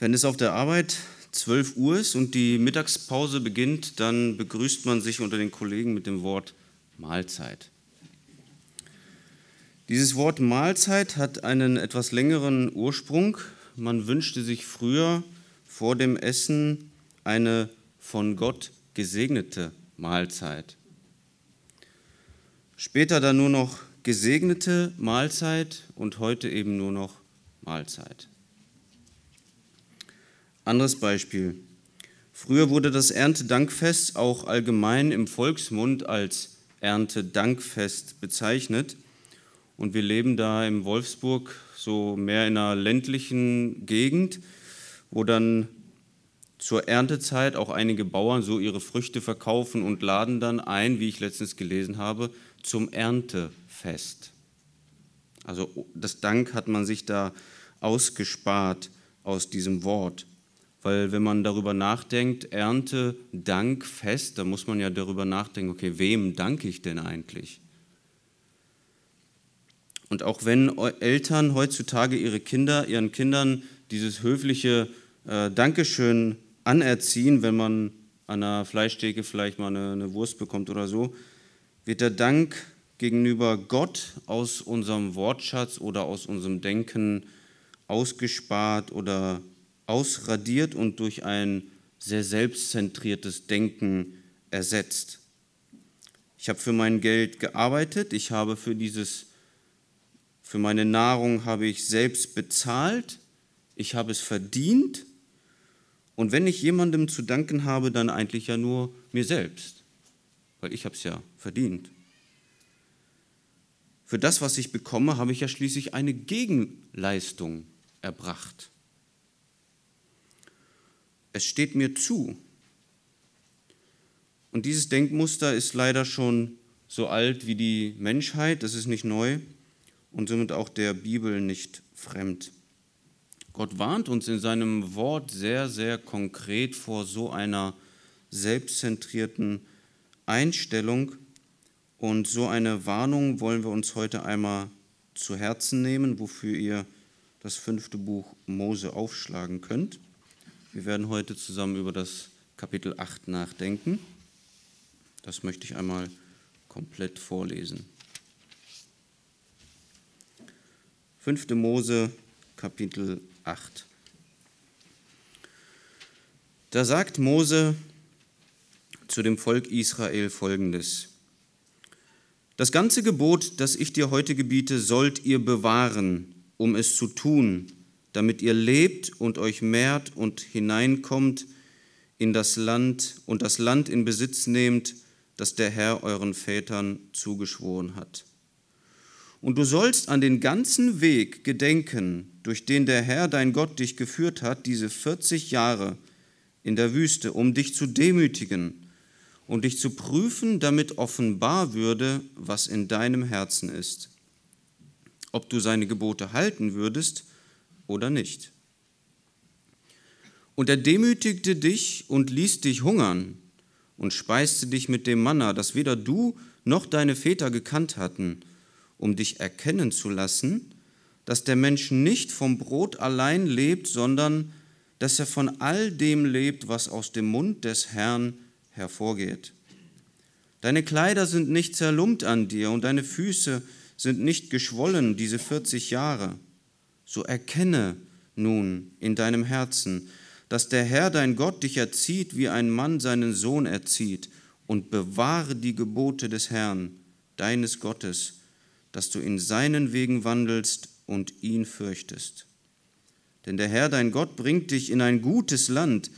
Wenn es auf der Arbeit 12 Uhr ist und die Mittagspause beginnt, dann begrüßt man sich unter den Kollegen mit dem Wort Mahlzeit. Dieses Wort Mahlzeit hat einen etwas längeren Ursprung. Man wünschte sich früher vor dem Essen eine von Gott gesegnete Mahlzeit. Später dann nur noch gesegnete Mahlzeit und heute eben nur noch Mahlzeit. Anderes Beispiel. Früher wurde das Erntedankfest auch allgemein im Volksmund als Erntedankfest bezeichnet. Und wir leben da im Wolfsburg so mehr in einer ländlichen Gegend, wo dann zur Erntezeit auch einige Bauern so ihre Früchte verkaufen und laden dann ein, wie ich letztens gelesen habe, zum Erntefest. Also das Dank hat man sich da ausgespart aus diesem Wort. Weil wenn man darüber nachdenkt, Ernte, Dank, Fest, da muss man ja darüber nachdenken, okay, wem danke ich denn eigentlich? Und auch wenn Eltern heutzutage ihre Kinder, ihren Kindern dieses höfliche äh, Dankeschön anerziehen, wenn man an einer Fleischtheke vielleicht mal eine, eine Wurst bekommt oder so, wird der Dank gegenüber Gott aus unserem Wortschatz oder aus unserem Denken ausgespart oder ausradiert und durch ein sehr selbstzentriertes Denken ersetzt. Ich habe für mein Geld gearbeitet, ich habe für dieses für meine Nahrung habe ich selbst bezahlt, ich habe es verdient und wenn ich jemandem zu danken habe, dann eigentlich ja nur mir selbst, weil ich habe es ja verdient. Für das, was ich bekomme, habe ich ja schließlich eine Gegenleistung erbracht. Es steht mir zu. Und dieses Denkmuster ist leider schon so alt wie die Menschheit, das ist nicht neu und somit auch der Bibel nicht fremd. Gott warnt uns in seinem Wort sehr, sehr konkret vor so einer selbstzentrierten Einstellung. Und so eine Warnung wollen wir uns heute einmal zu Herzen nehmen, wofür ihr das fünfte Buch Mose aufschlagen könnt. Wir werden heute zusammen über das Kapitel 8 nachdenken. Das möchte ich einmal komplett vorlesen. 5. Mose, Kapitel 8. Da sagt Mose zu dem Volk Israel folgendes. Das ganze Gebot, das ich dir heute gebiete, sollt ihr bewahren, um es zu tun, damit ihr lebt und euch mehrt und hineinkommt in das Land und das Land in Besitz nehmt, das der Herr euren Vätern zugeschworen hat. Und du sollst an den ganzen Weg gedenken, durch den der Herr dein Gott dich geführt hat, diese 40 Jahre in der Wüste, um dich zu demütigen und dich zu prüfen, damit offenbar würde, was in deinem Herzen ist, ob du seine Gebote halten würdest oder nicht. Und er demütigte dich und ließ dich hungern und speiste dich mit dem Manna, das weder du noch deine Väter gekannt hatten, um dich erkennen zu lassen, dass der Mensch nicht vom Brot allein lebt, sondern dass er von all dem lebt, was aus dem Mund des Herrn hervorgeht. Deine Kleider sind nicht zerlumpt an dir und deine Füße sind nicht geschwollen diese 40 Jahre. So erkenne nun in deinem Herzen, dass der Herr dein Gott dich erzieht, wie ein Mann seinen Sohn erzieht, und bewahre die Gebote des Herrn, deines Gottes, dass du in seinen Wegen wandelst und ihn fürchtest. Denn der Herr dein Gott bringt dich in ein gutes Land,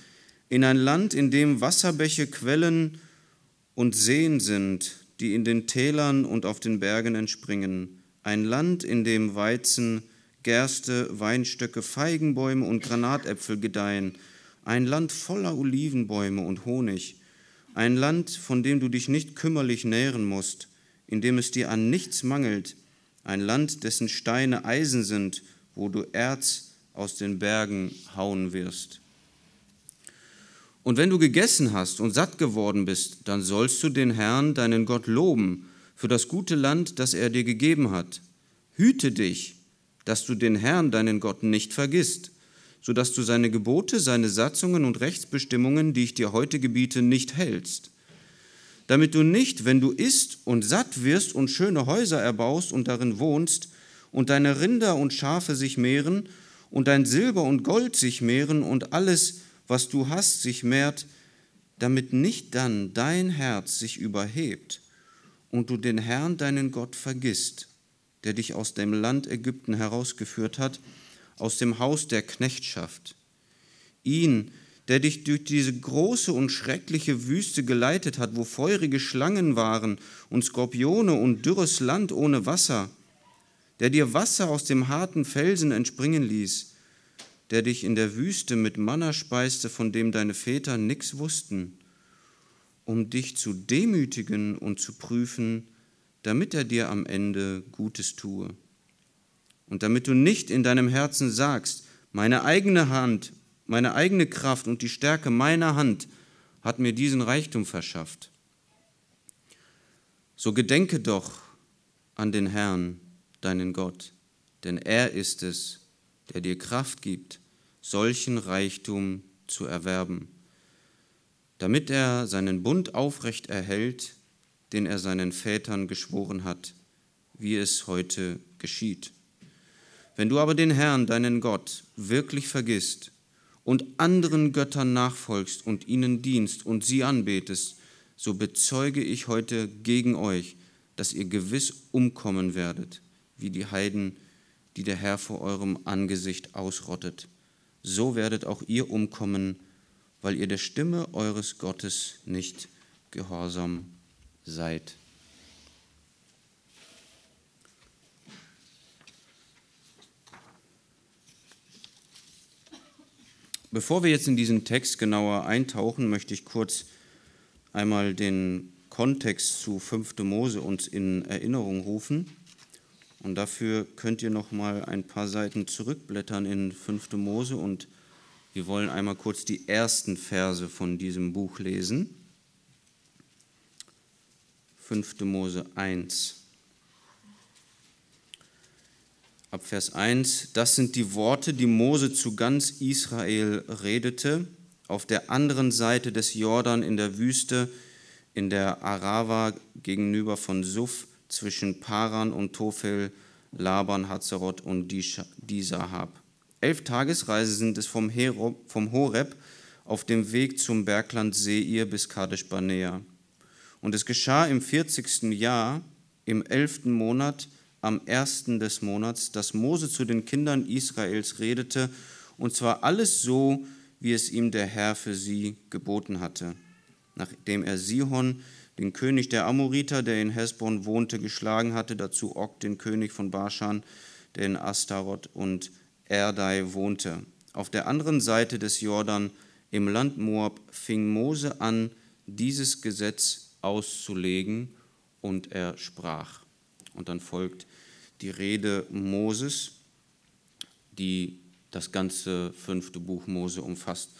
in ein Land, in dem Wasserbäche, Quellen und Seen sind, die in den Tälern und auf den Bergen entspringen, ein Land, in dem Weizen, Gerste, Weinstöcke, Feigenbäume und Granatäpfel gedeihen, ein Land voller Olivenbäume und Honig, ein Land, von dem du dich nicht kümmerlich nähren musst, in dem es dir an nichts mangelt, ein Land, dessen Steine Eisen sind, wo du Erz aus den Bergen hauen wirst. Und wenn du gegessen hast und satt geworden bist, dann sollst du den Herrn, deinen Gott, loben für das gute Land, das er dir gegeben hat. Hüte dich, dass du den Herrn, deinen Gott, nicht vergisst, sodass du seine Gebote, seine Satzungen und Rechtsbestimmungen, die ich dir heute gebiete, nicht hältst. Damit du nicht, wenn du isst und satt wirst und schöne Häuser erbaust und darin wohnst, und deine Rinder und Schafe sich mehren, und dein Silber und Gold sich mehren, und alles, was du hast, sich mehrt, damit nicht dann dein Herz sich überhebt und du den Herrn, deinen Gott, vergisst, der dich aus dem Land Ägypten herausgeführt hat, aus dem Haus der Knechtschaft. Ihn, der dich durch diese große und schreckliche Wüste geleitet hat, wo feurige Schlangen waren und Skorpione und dürres Land ohne Wasser, der dir Wasser aus dem harten Felsen entspringen ließ, der dich in der Wüste mit Manna speiste, von dem deine Väter nichts wussten, um dich zu demütigen und zu prüfen, damit er dir am Ende Gutes tue. Und damit du nicht in deinem Herzen sagst, meine eigene Hand, meine eigene Kraft und die Stärke meiner Hand hat mir diesen Reichtum verschafft. So gedenke doch an den Herrn, deinen Gott, denn er ist es, der dir Kraft gibt, solchen Reichtum zu erwerben, damit er seinen Bund aufrecht erhält, den er seinen Vätern geschworen hat, wie es heute geschieht. Wenn du aber den Herrn, deinen Gott, wirklich vergisst und anderen Göttern nachfolgst und ihnen dienst und sie anbetest, so bezeuge ich heute gegen euch, dass ihr gewiss umkommen werdet, wie die Heiden, die der Herr vor eurem Angesicht ausrottet. So werdet auch ihr umkommen, weil ihr der Stimme eures Gottes nicht gehorsam seid. Bevor wir jetzt in diesen Text genauer eintauchen, möchte ich kurz einmal den Kontext zu 5. Mose uns in Erinnerung rufen. Und dafür könnt ihr noch mal ein paar Seiten zurückblättern in 5. Mose und wir wollen einmal kurz die ersten Verse von diesem Buch lesen. 5. Mose 1. Ab Vers 1, das sind die Worte, die Mose zu ganz Israel redete, auf der anderen Seite des Jordan in der Wüste, in der Arava gegenüber von Suf, zwischen Paran und Tophel, Laban, Hazeroth und Disahab. Elf Tagesreise sind es vom, Horeb auf dem Weg zum Bergland Seir bis Kadesh Barnea. Und es geschah im 40. Jahr, im elften Monat, am ersten des Monats, dass Mose zu den Kindern Israels redete, und zwar alles so, wie es ihm der Herr für sie geboten hatte. Nachdem er Sihon, den König der Amoriter, der in Hesbon wohnte, geschlagen hatte, dazu Og, den König von Baschan, der in Astaroth und Erdai wohnte. Auf der anderen Seite des Jordan, im Land Moab, fing Mose an, dieses Gesetz auszulegen, und er sprach. Und dann folgt die Rede Moses, die das ganze fünfte Buch Mose umfasst.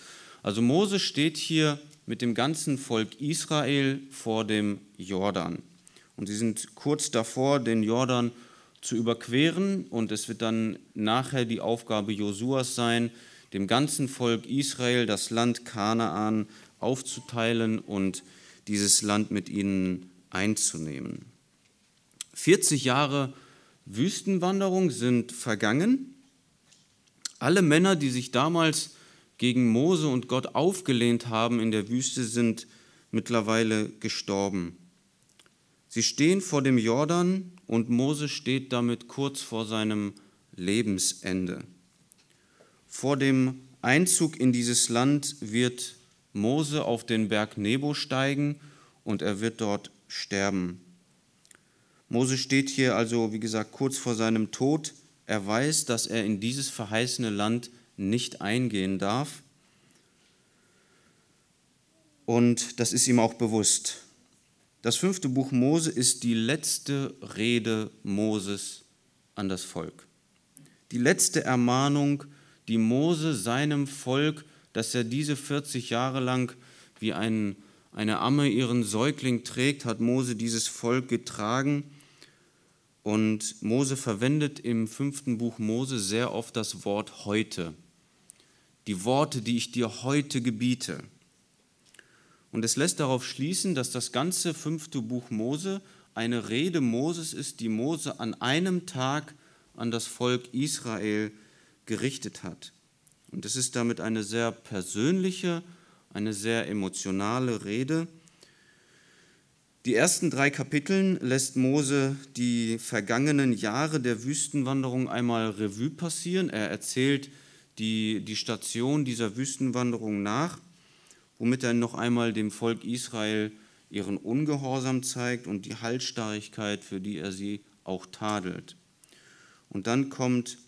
Also Mose steht hier mit dem ganzen Volk Israel vor dem Jordan. Und sie sind kurz davor, den Jordan zu überqueren. Und es wird dann nachher die Aufgabe Josuas sein, dem ganzen Volk Israel das Land Kanaan aufzuteilen und dieses Land mit ihnen einzunehmen. 40 Jahre Wüstenwanderung sind vergangen. Alle Männer, die sich damals gegen Mose und Gott aufgelehnt haben in der Wüste, sind mittlerweile gestorben. Sie stehen vor dem Jordan und Mose steht damit kurz vor seinem Lebensende. Vor dem Einzug in dieses Land wird Mose auf den Berg Nebo steigen und er wird dort sterben. Mose steht hier also, wie gesagt, kurz vor seinem Tod. Er weiß, dass er in dieses verheißene Land nicht eingehen darf. Und das ist ihm auch bewusst. Das fünfte Buch Mose ist die letzte Rede Moses an das Volk. Die letzte Ermahnung, die Mose seinem Volk, dass er diese 40 Jahre lang wie ein, eine Amme ihren Säugling trägt, hat Mose dieses Volk getragen und Mose verwendet im fünften Buch Mose sehr oft das Wort heute. die Worte, die ich dir heute gebiete. Und es lässt darauf schließen, dass das ganze fünfte Buch Mose eine Rede Moses ist, die Mose an einem Tag an das Volk Israel gerichtet hat. Und es ist damit eine sehr persönliche, eine sehr emotionale Rede. Die ersten drei Kapiteln lässt Mose die vergangenen Jahre der Wüstenwanderung einmal Revue passieren. Er erzählt die, die Station dieser Wüstenwanderung nach, womit er noch einmal dem Volk Israel ihren Ungehorsam zeigt und die Halsstarrigkeit, für die er sie auch tadelt. Und dann kommt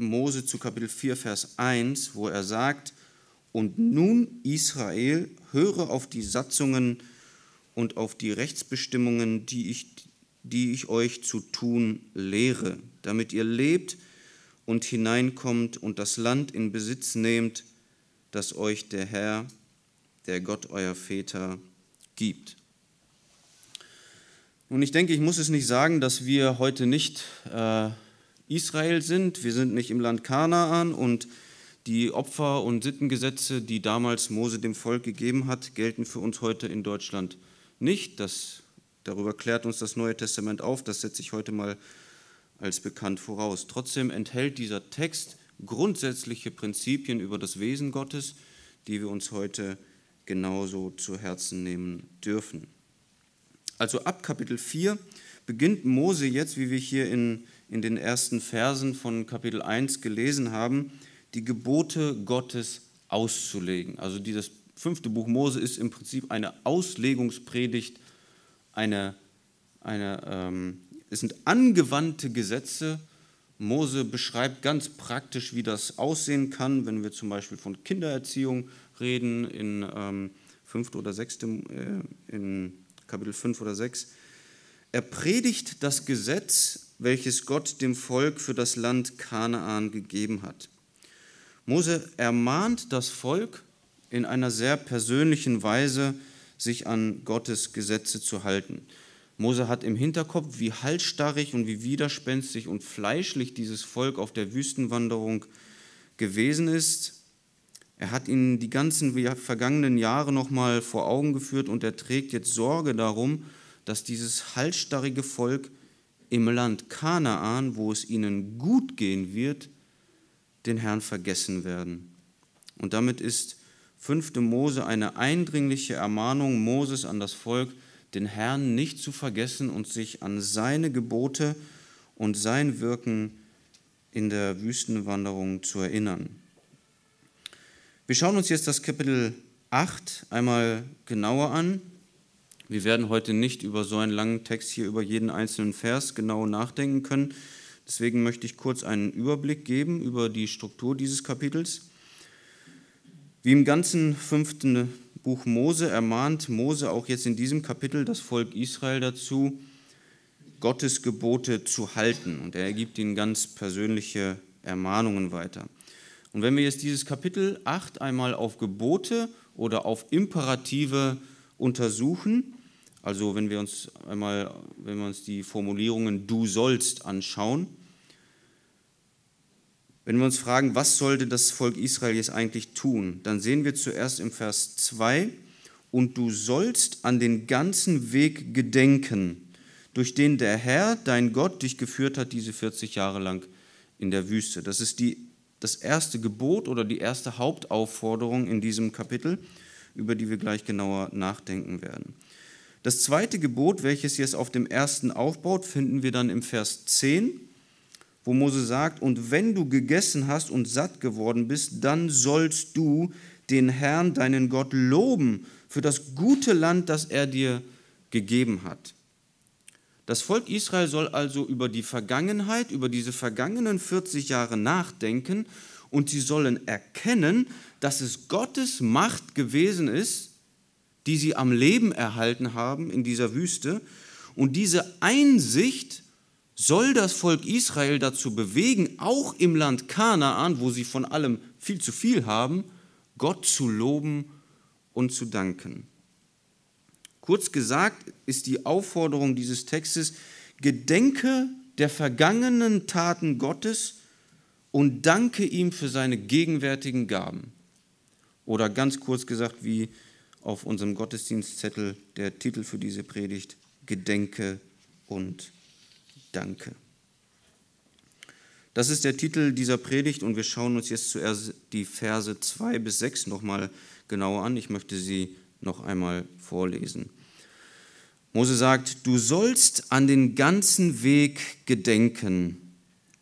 Mose zu Kapitel 4, Vers 1, wo er sagt, und nun Israel, höre auf die Satzungen und auf die Rechtsbestimmungen, die ich, die ich euch zu tun lehre, damit ihr lebt und hineinkommt und das Land in Besitz nehmt, das euch der Herr, der Gott euer Väter gibt. Und ich denke, ich muss es nicht sagen, dass wir heute nicht äh, Israel sind. Wir sind nicht im Land Kanaan und die Opfer- und Sittengesetze, die damals Mose dem Volk gegeben hat, gelten für uns heute in Deutschland nicht. Das, darüber klärt uns das Neue Testament auf. Das setze ich heute mal als bekannt voraus. Trotzdem enthält dieser Text grundsätzliche Prinzipien über das Wesen Gottes, die wir uns heute genauso zu Herzen nehmen dürfen. Also ab Kapitel 4 beginnt Mose jetzt, wie wir hier in, in den ersten Versen von Kapitel 1 gelesen haben, die Gebote Gottes auszulegen. Also dieses fünfte Buch Mose ist im Prinzip eine Auslegungspredigt, eine, eine, ähm, es sind angewandte Gesetze. Mose beschreibt ganz praktisch, wie das aussehen kann, wenn wir zum Beispiel von Kindererziehung reden in ähm, 5. oder 6. Äh, in Kapitel 5 oder 6. Er predigt das Gesetz, welches Gott dem Volk für das Land Kanaan gegeben hat. Mose ermahnt das Volk in einer sehr persönlichen Weise, sich an Gottes Gesetze zu halten. Mose hat im Hinterkopf, wie halsstarrig und wie widerspenstig und fleischlich dieses Volk auf der Wüstenwanderung gewesen ist. Er hat ihnen die ganzen vergangenen Jahre nochmal vor Augen geführt und er trägt jetzt Sorge darum, dass dieses halsstarrige Volk im Land Kanaan, wo es ihnen gut gehen wird, den Herrn vergessen werden. Und damit ist 5. Mose eine eindringliche Ermahnung Moses an das Volk, den Herrn nicht zu vergessen und sich an seine Gebote und sein Wirken in der Wüstenwanderung zu erinnern. Wir schauen uns jetzt das Kapitel 8 einmal genauer an. Wir werden heute nicht über so einen langen Text hier über jeden einzelnen Vers genau nachdenken können. Deswegen möchte ich kurz einen Überblick geben über die Struktur dieses Kapitels. Wie im ganzen fünften Buch Mose ermahnt Mose auch jetzt in diesem Kapitel das Volk Israel dazu, Gottes Gebote zu halten. Und er gibt ihnen ganz persönliche Ermahnungen weiter. Und wenn wir jetzt dieses Kapitel 8 einmal auf Gebote oder auf Imperative untersuchen, also wenn wir uns einmal, wenn wir uns die Formulierungen du sollst anschauen, wenn wir uns fragen, was sollte das Volk Israel jetzt eigentlich tun, dann sehen wir zuerst im Vers 2, und du sollst an den ganzen Weg gedenken, durch den der Herr, dein Gott, dich geführt hat, diese 40 Jahre lang in der Wüste. Das ist die das erste Gebot oder die erste Hauptaufforderung in diesem Kapitel, über die wir gleich genauer nachdenken werden. Das zweite Gebot, welches jetzt auf dem ersten aufbaut, finden wir dann im Vers 10, wo Mose sagt, und wenn du gegessen hast und satt geworden bist, dann sollst du den Herrn, deinen Gott, loben für das gute Land, das er dir gegeben hat. Das Volk Israel soll also über die Vergangenheit, über diese vergangenen 40 Jahre nachdenken und sie sollen erkennen, dass es Gottes Macht gewesen ist, die sie am Leben erhalten haben in dieser Wüste. Und diese Einsicht soll das Volk Israel dazu bewegen, auch im Land Kanaan, wo sie von allem viel zu viel haben, Gott zu loben und zu danken. Kurz gesagt ist die Aufforderung dieses Textes, gedenke der vergangenen Taten Gottes und danke ihm für seine gegenwärtigen Gaben. Oder ganz kurz gesagt, wie auf unserem Gottesdienstzettel der Titel für diese Predigt, Gedenke und Danke. Das ist der Titel dieser Predigt und wir schauen uns jetzt zuerst die Verse 2 bis 6 nochmal genauer an. Ich möchte sie noch einmal vorlesen. Mose sagt, du sollst an den ganzen Weg gedenken,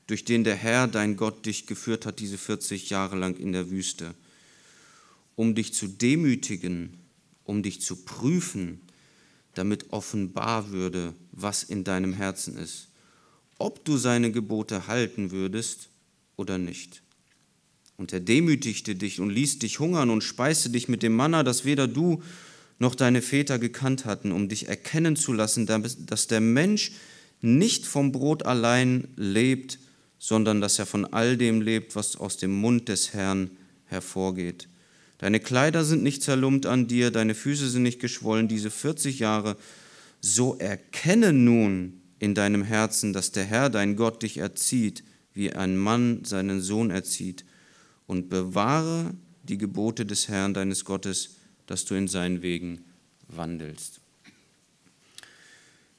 durch den der Herr, dein Gott, dich geführt hat, diese 40 Jahre lang in der Wüste, um dich zu demütigen, um dich zu prüfen, damit offenbar würde, was in deinem Herzen ist, ob du seine Gebote halten würdest oder nicht. Und er demütigte dich und ließ dich hungern und speiste dich mit dem Manna, das weder du noch deine Väter gekannt hatten, um dich erkennen zu lassen, dass der Mensch nicht vom Brot allein lebt, sondern dass er von all dem lebt, was aus dem Mund des Herrn hervorgeht. Deine Kleider sind nicht zerlumpt an dir, deine Füße sind nicht geschwollen, diese 40 Jahre. So erkenne nun in deinem Herzen, dass der Herr, dein Gott, dich erzieht, wie ein Mann seinen Sohn erzieht, und bewahre die Gebote des Herrn, deines Gottes, dass du in seinen Wegen wandelst.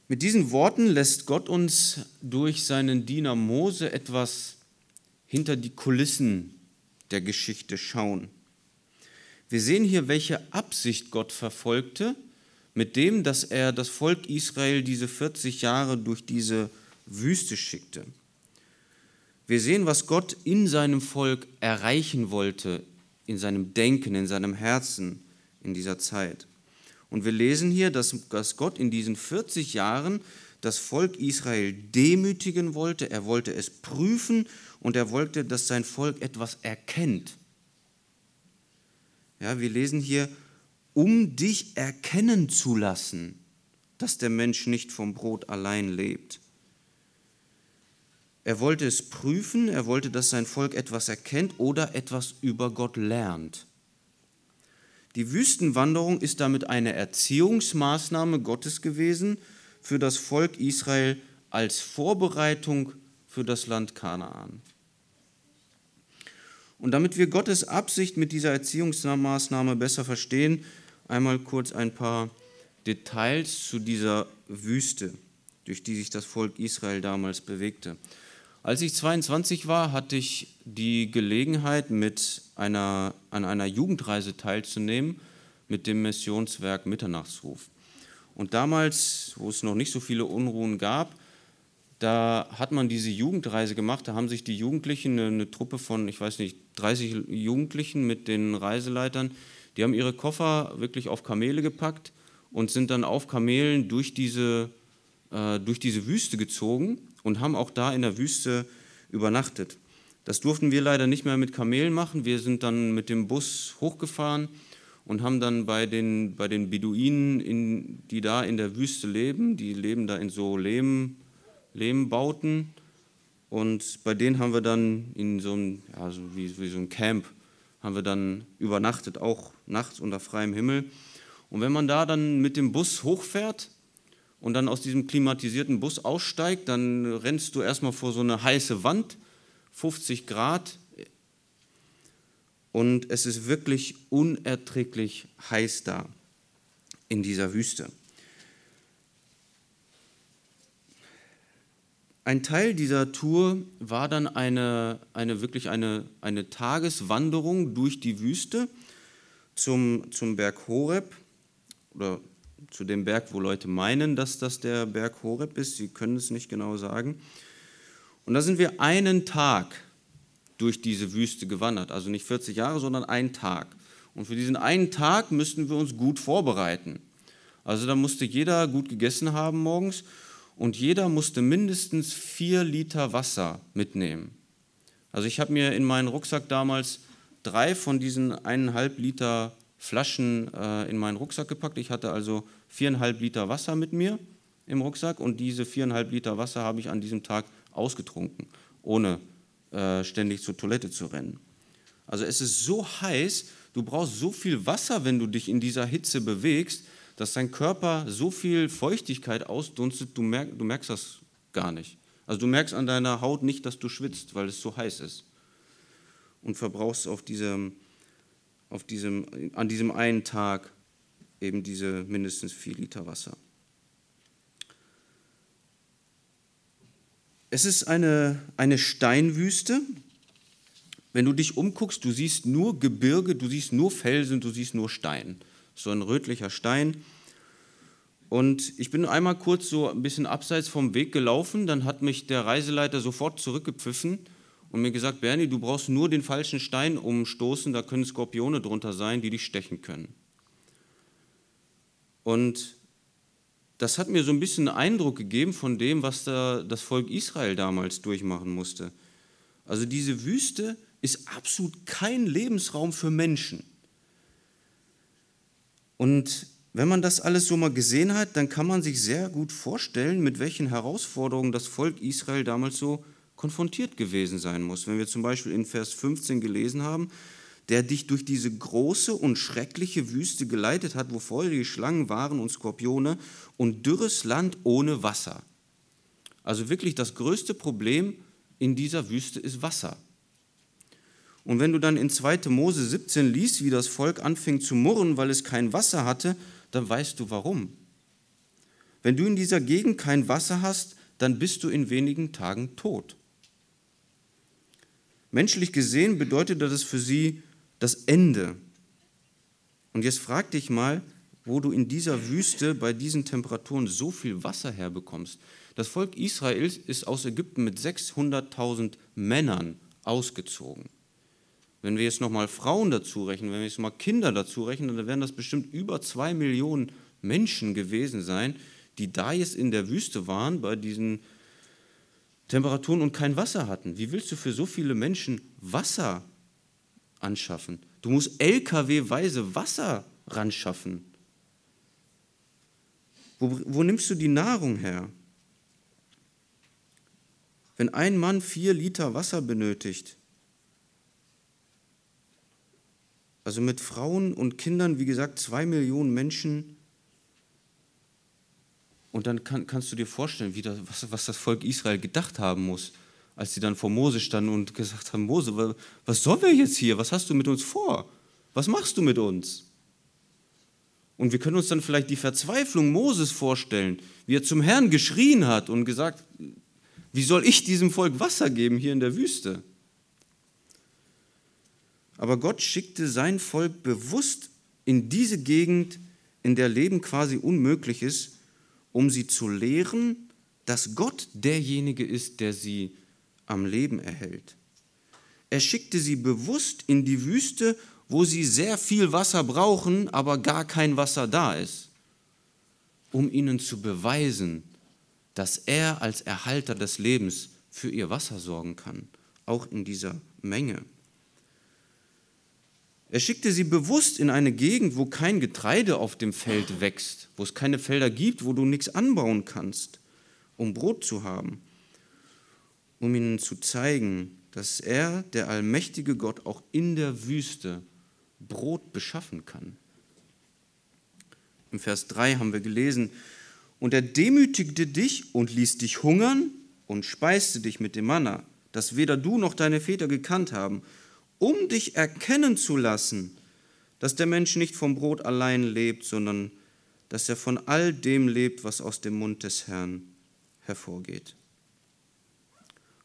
Mit diesen Worten lässt Gott uns durch seinen Diener Mose etwas hinter die Kulissen der Geschichte schauen. Wir sehen hier, welche Absicht Gott verfolgte, mit dem, dass er das Volk Israel diese 40 Jahre durch diese Wüste schickte. Wir sehen, was Gott in seinem Volk erreichen wollte, in seinem Denken, in seinem Herzen in dieser Zeit. Und wir lesen hier, dass, Gott in diesen 40 Jahren das Volk Israel demütigen wollte, er wollte es prüfen und er wollte, dass sein Volk etwas erkennt. Ja, wir lesen hier, um dich erkennen zu lassen, dass der Mensch nicht vom Brot allein lebt. Er wollte es prüfen, er wollte, dass sein Volk etwas erkennt oder etwas über Gott lernt. Die Wüstenwanderung ist damit eine Erziehungsmaßnahme Gottes gewesen für das Volk Israel als Vorbereitung für das Land Kanaan. Und damit wir Gottes Absicht mit dieser Erziehungsmaßnahme besser verstehen, einmal kurz ein paar Details zu dieser Wüste, durch die sich das Volk Israel damals bewegte. Als ich 22 war, hatte ich die Gelegenheit, mit einer, an einer Jugendreise teilzunehmen mit dem Missionswerk Mitternachtsruf. Und damals, wo es noch nicht so viele Unruhen gab, da hat man diese Jugendreise gemacht. Da haben sich die Jugendlichen, eine, eine Truppe von, ich weiß nicht, 30 Jugendlichen mit den Reiseleitern, die haben ihre Koffer wirklich auf Kamele gepackt und sind dann auf Kamelen durch diese, äh, durch diese Wüste gezogen und haben auch da in der Wüste übernachtet. Das durften wir leider nicht mehr mit Kamelen machen. Wir sind dann mit dem Bus hochgefahren und haben dann bei den, bei den Beduinen, in, die da in der Wüste leben, die leben da in so Lehm, Lehmbauten und bei denen haben wir dann in so einem, ja, so wie, wie so ein Camp, haben wir dann übernachtet, auch nachts unter freiem Himmel. Und wenn man da dann mit dem Bus hochfährt, und dann aus diesem klimatisierten Bus aussteigt, dann rennst du erstmal vor so eine heiße Wand, 50 Grad, und es ist wirklich unerträglich heiß da in dieser Wüste. Ein Teil dieser Tour war dann eine, eine wirklich eine, eine Tageswanderung durch die Wüste zum, zum Berg Horeb oder zu dem Berg, wo Leute meinen, dass das der Berg Horeb ist. Sie können es nicht genau sagen. Und da sind wir einen Tag durch diese Wüste gewandert. Also nicht 40 Jahre, sondern einen Tag. Und für diesen einen Tag müssten wir uns gut vorbereiten. Also da musste jeder gut gegessen haben morgens und jeder musste mindestens vier Liter Wasser mitnehmen. Also ich habe mir in meinen Rucksack damals drei von diesen eineinhalb Liter Flaschen äh, in meinen Rucksack gepackt. Ich hatte also viereinhalb Liter Wasser mit mir im Rucksack und diese viereinhalb Liter Wasser habe ich an diesem Tag ausgetrunken, ohne äh, ständig zur Toilette zu rennen. Also es ist so heiß, du brauchst so viel Wasser, wenn du dich in dieser Hitze bewegst, dass dein Körper so viel Feuchtigkeit ausdunstet, du, merk, du merkst das gar nicht. Also du merkst an deiner Haut nicht, dass du schwitzt, weil es so heiß ist. und verbrauchst auf diesem, auf diesem, an diesem einen Tag eben diese mindestens vier Liter Wasser. Es ist eine, eine Steinwüste. Wenn du dich umguckst, du siehst nur Gebirge, du siehst nur Felsen, du siehst nur Stein. So ein rötlicher Stein. Und ich bin einmal kurz so ein bisschen abseits vom Weg gelaufen, dann hat mich der Reiseleiter sofort zurückgepfiffen und mir gesagt, Bernie, du brauchst nur den falschen Stein umstoßen, da können Skorpione drunter sein, die dich stechen können. Und das hat mir so ein bisschen einen Eindruck gegeben von dem, was da das Volk Israel damals durchmachen musste. Also diese Wüste ist absolut kein Lebensraum für Menschen. Und wenn man das alles so mal gesehen hat, dann kann man sich sehr gut vorstellen, mit welchen Herausforderungen das Volk Israel damals so konfrontiert gewesen sein muss. Wenn wir zum Beispiel in Vers 15 gelesen haben, der dich durch diese große und schreckliche Wüste geleitet hat, wo feurige Schlangen waren und Skorpione und dürres Land ohne Wasser. Also wirklich das größte Problem in dieser Wüste ist Wasser. Und wenn du dann in 2. Mose 17 liest, wie das Volk anfing zu murren, weil es kein Wasser hatte, dann weißt du warum. Wenn du in dieser Gegend kein Wasser hast, dann bist du in wenigen Tagen tot. Menschlich gesehen bedeutet das für sie das Ende. Und jetzt frag dich mal, wo du in dieser Wüste bei diesen Temperaturen so viel Wasser herbekommst. Das Volk Israels ist aus Ägypten mit 600.000 Männern ausgezogen. Wenn wir jetzt nochmal Frauen dazu rechnen, wenn wir jetzt mal Kinder dazu rechnen, dann werden das bestimmt über zwei Millionen Menschen gewesen sein, die da jetzt in der Wüste waren bei diesen Temperaturen und kein Wasser hatten. Wie willst du für so viele Menschen Wasser anschaffen? Du musst LKW-weise Wasser ranschaffen. Wo, wo nimmst du die Nahrung her? Wenn ein Mann vier Liter Wasser benötigt, also mit Frauen und Kindern, wie gesagt, zwei Millionen Menschen, und dann kann, kannst du dir vorstellen, wie das, was, was das Volk Israel gedacht haben muss, als sie dann vor Mose standen und gesagt haben, Mose, was sollen wir jetzt hier? Was hast du mit uns vor? Was machst du mit uns? Und wir können uns dann vielleicht die Verzweiflung Moses vorstellen, wie er zum Herrn geschrien hat und gesagt, wie soll ich diesem Volk Wasser geben hier in der Wüste? Aber Gott schickte sein Volk bewusst in diese Gegend, in der Leben quasi unmöglich ist, um sie zu lehren, dass Gott derjenige ist, der sie am Leben erhält. Er schickte sie bewusst in die Wüste, wo sie sehr viel Wasser brauchen, aber gar kein Wasser da ist, um ihnen zu beweisen, dass er als Erhalter des Lebens für ihr Wasser sorgen kann, auch in dieser Menge. Er schickte sie bewusst in eine Gegend, wo kein Getreide auf dem Feld wächst, wo es keine Felder gibt, wo du nichts anbauen kannst, um Brot zu haben, um ihnen zu zeigen, dass er, der allmächtige Gott, auch in der Wüste Brot beschaffen kann. Im Vers 3 haben wir gelesen, und er demütigte dich und ließ dich hungern und speiste dich mit dem Manna, das weder du noch deine Väter gekannt haben, um dich erkennen zu lassen, dass der Mensch nicht vom Brot allein lebt, sondern dass er von all dem lebt, was aus dem Mund des Herrn hervorgeht.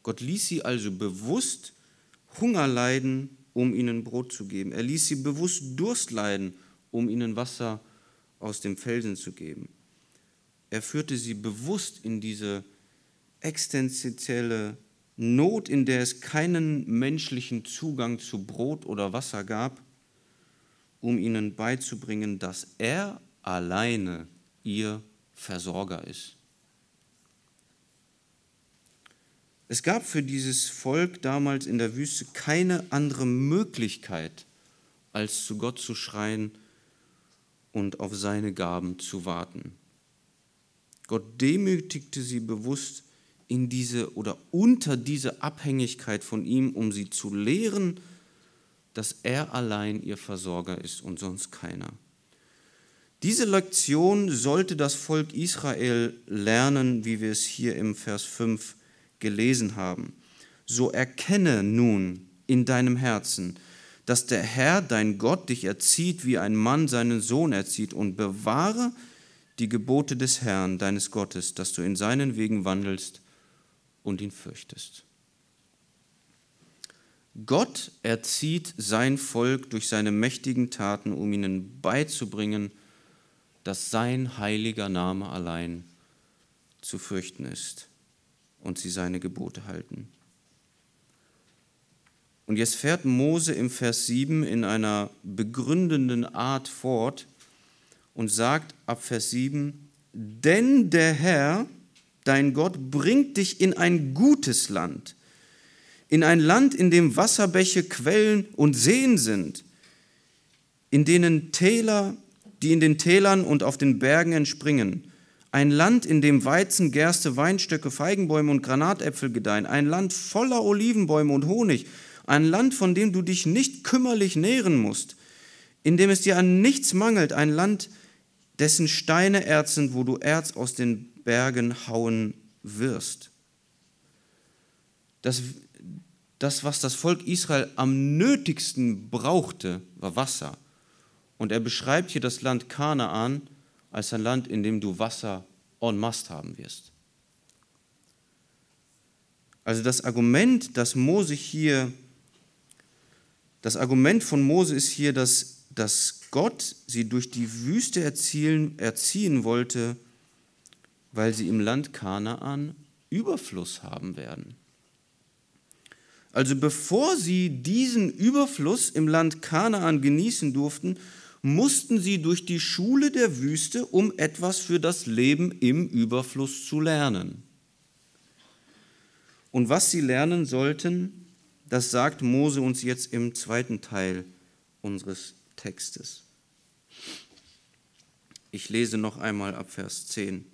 Gott ließ sie also bewusst Hunger leiden um ihnen Brot zu geben. Er ließ sie bewusst Durst leiden, um ihnen Wasser aus dem Felsen zu geben. Er führte sie bewusst in diese existenzielle Not, in der es keinen menschlichen Zugang zu Brot oder Wasser gab, um ihnen beizubringen, dass er alleine ihr Versorger ist. Es gab für dieses Volk damals in der Wüste keine andere Möglichkeit, als zu Gott zu schreien und auf seine Gaben zu warten. Gott demütigte sie bewusst in diese oder unter diese Abhängigkeit von ihm, um sie zu lehren, dass er allein ihr Versorger ist und sonst keiner. Diese Lektion sollte das Volk Israel lernen, wie wir es hier im Vers 5 gelesen haben. So erkenne nun, in deinem Herzen, dass der Herr, dein Gott, dich erzieht, wie ein Mann seinen Sohn erzieht, und bewahre die Gebote des Herrn, deines Gottes, dass du in seinen Wegen wandelst und ihn fürchtest. Gott erzieht sein Volk durch seine mächtigen Taten, um ihnen beizubringen, dass sein heiliger Name allein zu fürchten ist und sie seine Gebote halten. Und jetzt fährt Mose im Vers 7 in einer begründenden Art fort und sagt ab Vers 7, denn der Herr, dein Gott, bringt dich in ein gutes Land, in ein Land, in dem Wasserbäche, Quellen und Seen sind, in denen Täler, die in den Tälern und auf den Bergen entspringen, ein Land, in dem Weizen, Gerste, Weinstöcke, Feigenbäume und Granatäpfel gedeihen, ein Land voller Olivenbäume und Honig, ein Land, von dem du dich nicht kümmerlich nähren musst, in dem es dir an nichts mangelt, ein Land, dessen Steine Erz sind, wo du Erz aus den Bergen hauen wirst. Das das, was das Volk Israel am nötigsten brauchte, war Wasser. Und er beschreibt hier das Land Kanaan als ein Land, in dem du Wasser en masse haben wirst. Also das Argument, dass Mose hier, das Argument von Mose ist hier, dass, dass Gott sie durch die Wüste erzielen, erziehen wollte, weil sie im Land Kanaan Überfluss haben werden. Also bevor sie diesen Überfluss im Land Kanaan genießen durften, mussten sie durch die Schule der Wüste, um etwas für das Leben im Überfluss zu lernen. Und was sie lernen sollten, das sagt Mose uns jetzt im zweiten Teil unseres Textes. Ich lese noch einmal ab Vers 10.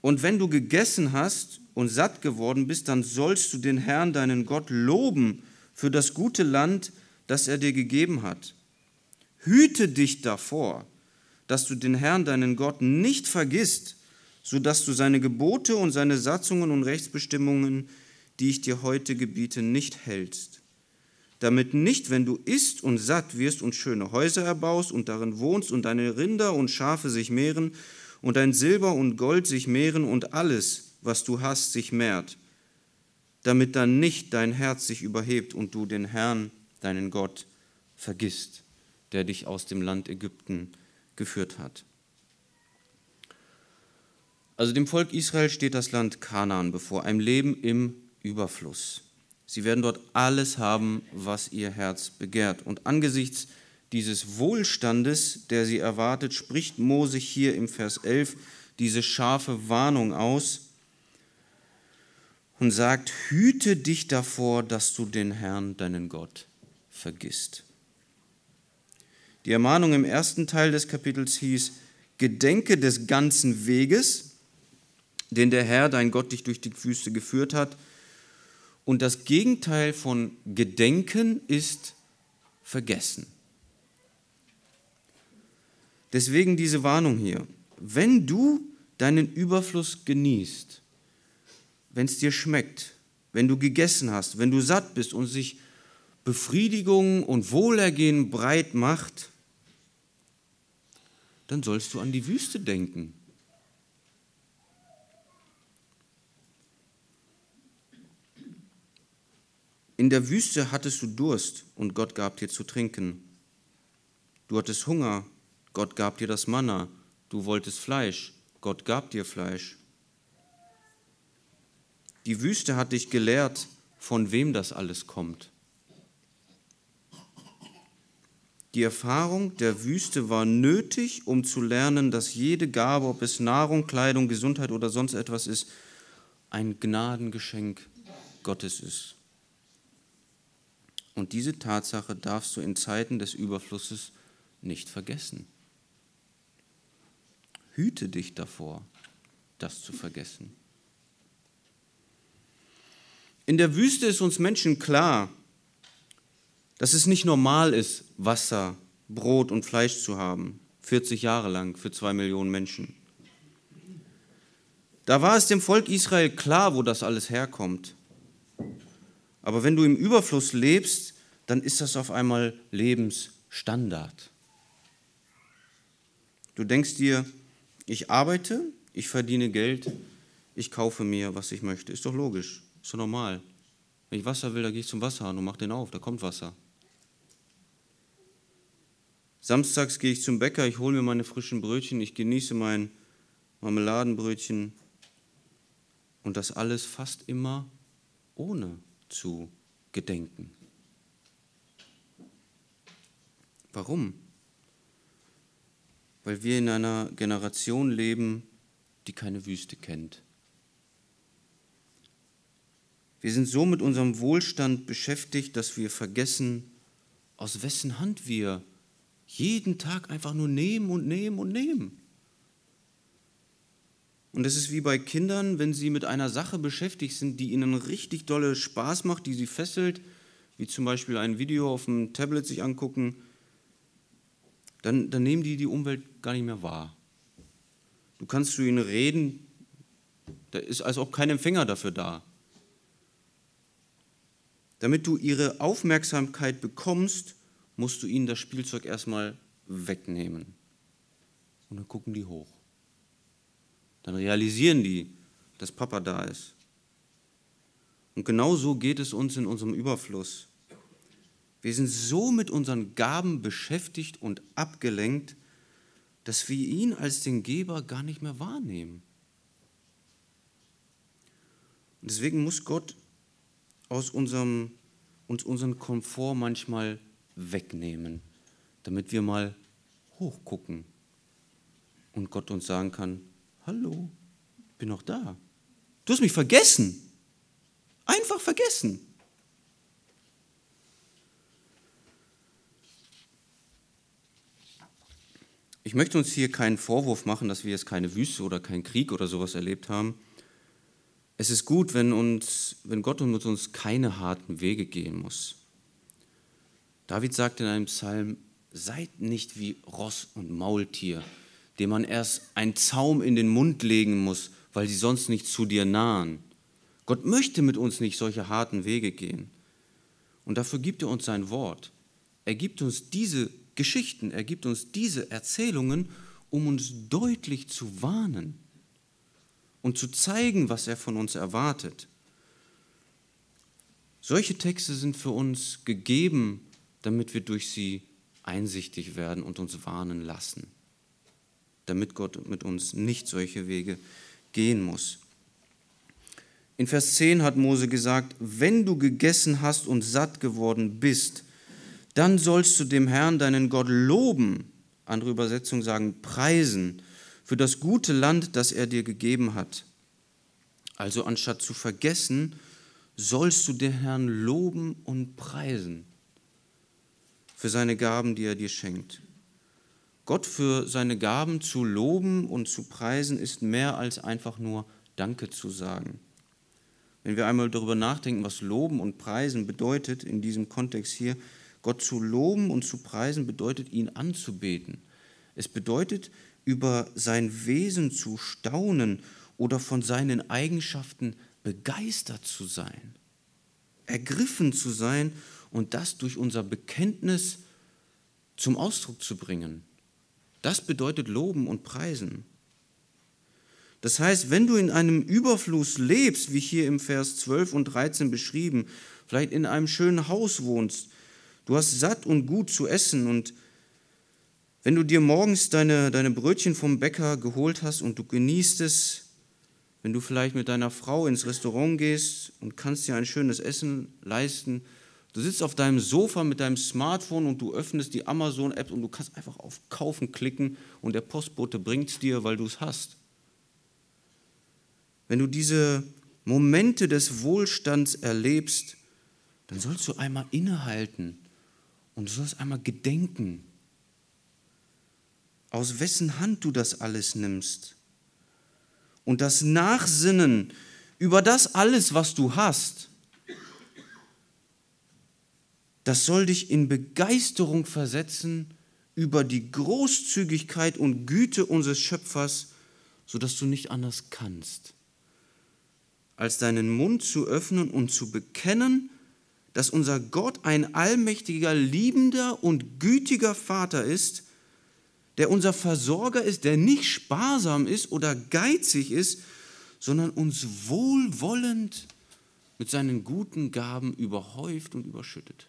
Und wenn du gegessen hast und satt geworden bist, dann sollst du den Herrn, deinen Gott, loben für das gute Land, das er dir gegeben hat. Hüte dich davor, dass du den Herrn, deinen Gott, nicht vergisst, sodass du seine Gebote und seine Satzungen und Rechtsbestimmungen, die ich dir heute gebiete, nicht hältst. Damit nicht, wenn du isst und satt wirst und schöne Häuser erbaust und darin wohnst und deine Rinder und Schafe sich mehren und dein Silber und Gold sich mehren und alles, was du hast, sich mehrt, damit dann nicht dein Herz sich überhebt und du den Herrn, deinen Gott, vergisst, der dich aus dem Land Ägypten geführt hat. Also dem Volk Israel steht das Land Kanaan bevor, ein Leben im Überfluss. Sie werden dort alles haben, was ihr Herz begehrt. Und angesichts dieses Wohlstandes, der sie erwartet, spricht Mose hier im Vers 11 diese scharfe Warnung aus, und sagt, hüte dich davor, dass du den Herrn, deinen Gott, vergisst. Die Ermahnung im ersten Teil des Kapitels hieß, Gedenke des ganzen Weges, den der Herr, dein Gott, dich durch die Wüste geführt hat. Und das Gegenteil von Gedenken ist Vergessen. Deswegen diese Warnung hier. Wenn du deinen Überfluss genießt, wenn es dir schmeckt, wenn du gegessen hast, wenn du satt bist und sich Befriedigung und Wohlergehen breit macht, dann sollst du an die Wüste denken. In der Wüste hattest du Durst und Gott gab dir zu trinken. Du hattest Hunger, Gott gab dir das Manna. Du wolltest Fleisch, Gott gab dir Fleisch. Die Wüste hat dich gelehrt, von wem das alles kommt. Die Erfahrung der Wüste war nötig, um zu lernen, dass jede Gabe, ob es Nahrung, Kleidung, Gesundheit oder sonst etwas ist, ein Gnadengeschenk Gottes ist. Und diese Tatsache darfst du in Zeiten des Überflusses nicht vergessen. Hüte dich davor, das zu vergessen. In der Wüste ist uns Menschen klar, dass es nicht normal ist, Wasser, Brot und Fleisch zu haben, 40 Jahre lang für zwei Millionen Menschen. Da war es dem Volk Israel klar, wo das alles herkommt. Aber wenn du im Überfluss lebst, dann ist das auf einmal Lebensstandard. Du denkst dir, ich arbeite, ich verdiene Geld, ich kaufe mir, was ich möchte. Ist doch logisch, ist doch normal. Wenn ich Wasser will, dann gehe ich zum Wasserhahn und mache den auf, da kommt Wasser. Samstags gehe ich zum Bäcker, ich hole mir meine frischen Brötchen, ich genieße mein Marmeladenbrötchen und das alles fast immer ohne zu gedenken. Warum? Weil wir in einer Generation leben, die keine Wüste kennt. Wir sind so mit unserem Wohlstand beschäftigt, dass wir vergessen, aus wessen Hand wir jeden Tag einfach nur nehmen und nehmen und nehmen. Und es ist wie bei Kindern, wenn sie mit einer Sache beschäftigt sind, die ihnen richtig dolle Spaß macht, die sie fesselt, wie zum Beispiel ein Video auf dem Tablet sich angucken, dann, dann nehmen die die Umwelt gar nicht mehr wahr. Du kannst zu ihnen reden, da ist also auch kein Empfänger dafür da. Damit du ihre Aufmerksamkeit bekommst, musst du ihnen das Spielzeug erstmal wegnehmen. Und dann gucken die hoch. Dann realisieren die, dass Papa da ist. Und genau so geht es uns in unserem Überfluss. Wir sind so mit unseren Gaben beschäftigt und abgelenkt, dass wir ihn als den Geber gar nicht mehr wahrnehmen. Und deswegen muss Gott aus unserem, uns unseren Komfort manchmal wegnehmen, damit wir mal hochgucken und Gott uns sagen kann, hallo, ich bin noch da. Du hast mich vergessen. Einfach vergessen. Ich möchte uns hier keinen Vorwurf machen, dass wir jetzt keine Wüste oder keinen Krieg oder sowas erlebt haben. Es ist gut, wenn, uns, wenn Gott mit uns keine harten Wege gehen muss. David sagt in einem Psalm, seid nicht wie Ross und Maultier, dem man erst einen Zaum in den Mund legen muss, weil sie sonst nicht zu dir nahen. Gott möchte mit uns nicht solche harten Wege gehen. Und dafür gibt er uns sein Wort. Er gibt uns diese Geschichten, er gibt uns diese Erzählungen, um uns deutlich zu warnen und zu zeigen, was er von uns erwartet. Solche Texte sind für uns gegeben, damit wir durch sie einsichtig werden und uns warnen lassen, damit Gott mit uns nicht solche Wege gehen muss. In Vers 10 hat Mose gesagt, wenn du gegessen hast und satt geworden bist, dann sollst du dem Herrn, deinen Gott, loben, andere Übersetzungen sagen preisen, für das gute Land, das er dir gegeben hat. Also anstatt zu vergessen, sollst du den Herrn loben und preisen für seine Gaben, die er dir schenkt. Gott für seine Gaben zu loben und zu preisen ist mehr als einfach nur Danke zu sagen. Wenn wir einmal darüber nachdenken, was Loben und Preisen bedeutet in diesem Kontext hier, Gott zu loben und zu preisen bedeutet, ihn anzubeten. Es bedeutet, über sein Wesen zu staunen oder von seinen Eigenschaften begeistert zu sein, ergriffen zu sein und das durch unser Bekenntnis zum Ausdruck zu bringen. Das bedeutet loben und preisen. Das heißt, wenn du in einem Überfluss lebst, wie hier im Vers 12 und 13 beschrieben, vielleicht in einem schönen Haus wohnst, Du hast satt und gut zu essen und wenn du dir morgens deine, deine Brötchen vom Bäcker geholt hast und du genießt es, wenn du vielleicht mit deiner Frau ins Restaurant gehst und kannst dir ein schönes Essen leisten, du sitzt auf deinem Sofa mit deinem Smartphone und du öffnest die Amazon-App und du kannst einfach auf Kaufen klicken und der Postbote bringt es dir, weil du es hast. Wenn du diese Momente des Wohlstands erlebst, dann sollst du einmal innehalten und du sollst einmal gedenken, aus wessen Hand du das alles nimmst. Und das Nachsinnen über das alles, was du hast, das soll dich in Begeisterung versetzen über die Großzügigkeit und Güte unseres Schöpfers, sodass du nicht anders kannst, als deinen Mund zu öffnen und zu bekennen, dass unser Gott ein allmächtiger, liebender und gütiger Vater ist, der unser Versorger ist, der nicht sparsam ist oder geizig ist, sondern uns wohlwollend mit seinen guten Gaben überhäuft und überschüttet.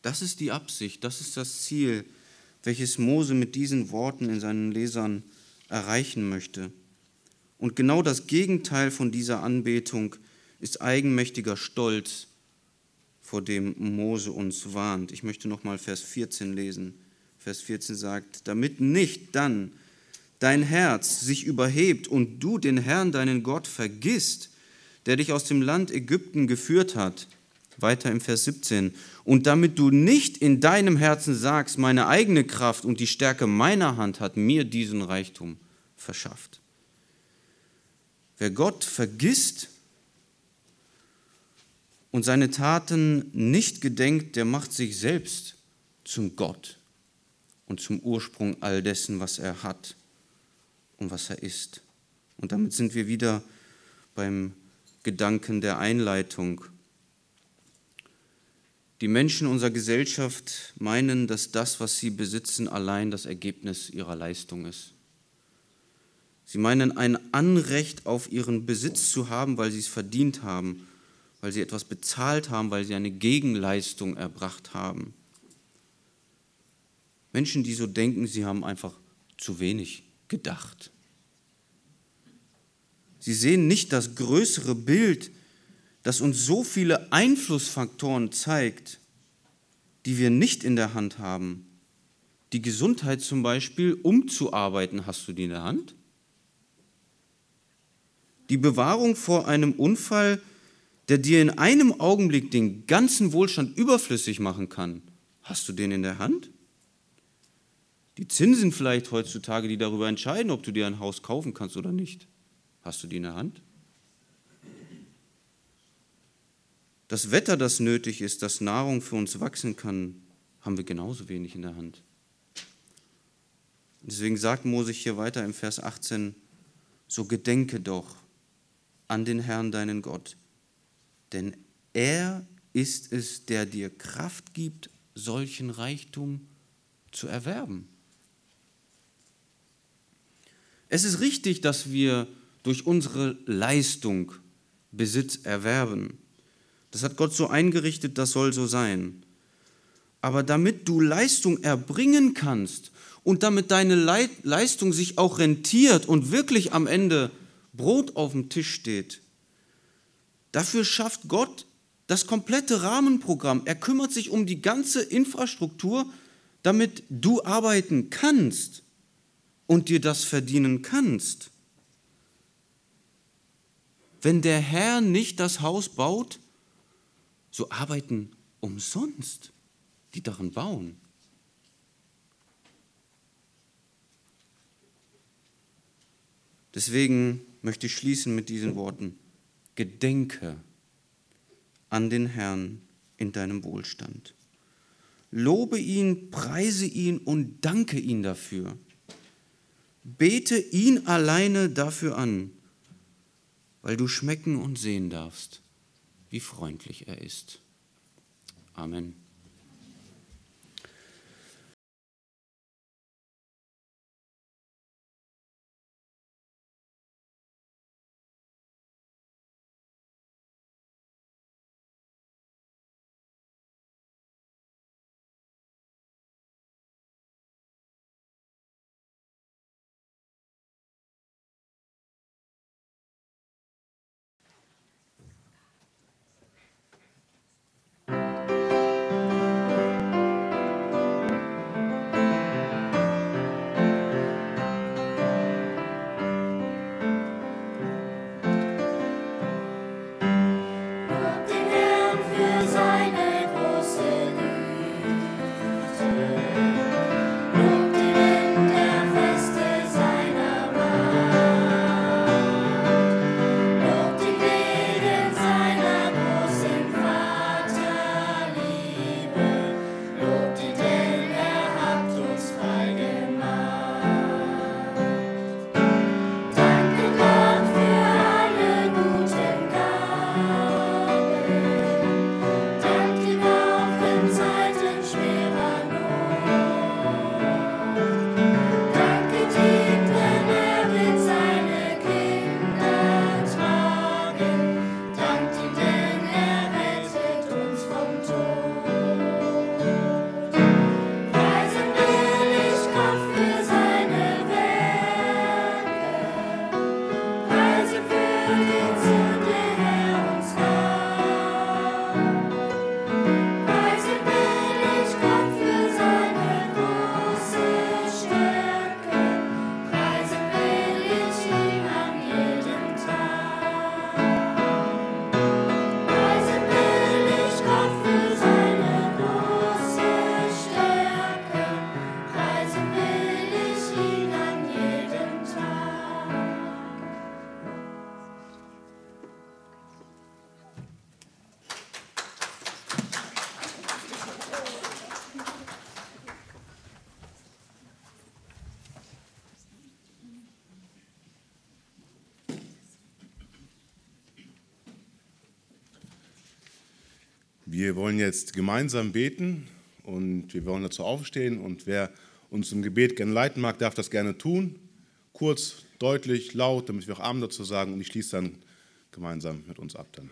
Das ist die Absicht, das ist das Ziel, welches Mose mit diesen Worten in seinen Lesern erreichen möchte. Und genau das Gegenteil von dieser Anbetung ist eigenmächtiger Stolz, vor dem Mose uns warnt. Ich möchte nochmal Vers 14 lesen. Vers 14 sagt, damit nicht dann dein Herz sich überhebt und du den Herrn, deinen Gott, vergisst, der dich aus dem Land Ägypten geführt hat. Weiter im Vers 17. Und damit du nicht in deinem Herzen sagst, meine eigene Kraft und die Stärke meiner Hand hat mir diesen Reichtum verschafft. Wer Gott vergisst und seine Taten nicht gedenkt, der macht sich selbst zum Gott und zum Ursprung all dessen, was er hat und was er ist. Und damit sind wir wieder beim Gedanken der Einleitung. Die Menschen unserer Gesellschaft meinen, dass das, was sie besitzen, allein das Ergebnis ihrer Leistung ist. Sie meinen ein Anrecht auf ihren Besitz zu haben, weil sie es verdient haben, weil sie etwas bezahlt haben, weil sie eine Gegenleistung erbracht haben. Menschen, die so denken, sie haben einfach zu wenig gedacht. Sie sehen nicht das größere Bild, das uns so viele Einflussfaktoren zeigt, die wir nicht in der Hand haben. Die Gesundheit zum Beispiel, umzuarbeiten, hast du die in der Hand? Die Bewahrung vor einem Unfall, der dir in einem Augenblick den ganzen Wohlstand überflüssig machen kann, hast du den in der Hand? Die Zinsen vielleicht heutzutage, die darüber entscheiden, ob du dir ein Haus kaufen kannst oder nicht, hast du die in der Hand? Das Wetter, das nötig ist, dass Nahrung für uns wachsen kann, haben wir genauso wenig in der Hand. Deswegen sagt Mose hier weiter im Vers 18, so gedenke doch an den Herrn deinen Gott, denn er ist es, der dir Kraft gibt, solchen Reichtum zu erwerben. Es ist richtig, dass wir durch unsere Leistung Besitz erwerben. Das hat Gott so eingerichtet, das soll so sein. Aber damit du Leistung erbringen kannst und damit deine Leistung sich auch rentiert und wirklich am Ende Brot auf dem Tisch steht, dafür schafft Gott das komplette Rahmenprogramm. Er kümmert sich um die ganze Infrastruktur, damit du arbeiten kannst und dir das verdienen kannst. Wenn der Herr nicht das Haus baut, so arbeiten umsonst, die darin bauen. Deswegen möchte ich schließen mit diesen Worten. Gedenke an den Herrn in deinem Wohlstand. Lobe ihn, preise ihn und danke ihn dafür. Bete ihn alleine dafür an, weil du schmecken und sehen darfst, wie freundlich er ist. Amen. Wir wollen jetzt gemeinsam beten und wir wollen dazu aufstehen und wer uns im Gebet gerne leiten mag, darf das gerne tun. Kurz, deutlich, laut, damit wir auch Abend dazu sagen und ich schließe dann gemeinsam mit uns ab dann.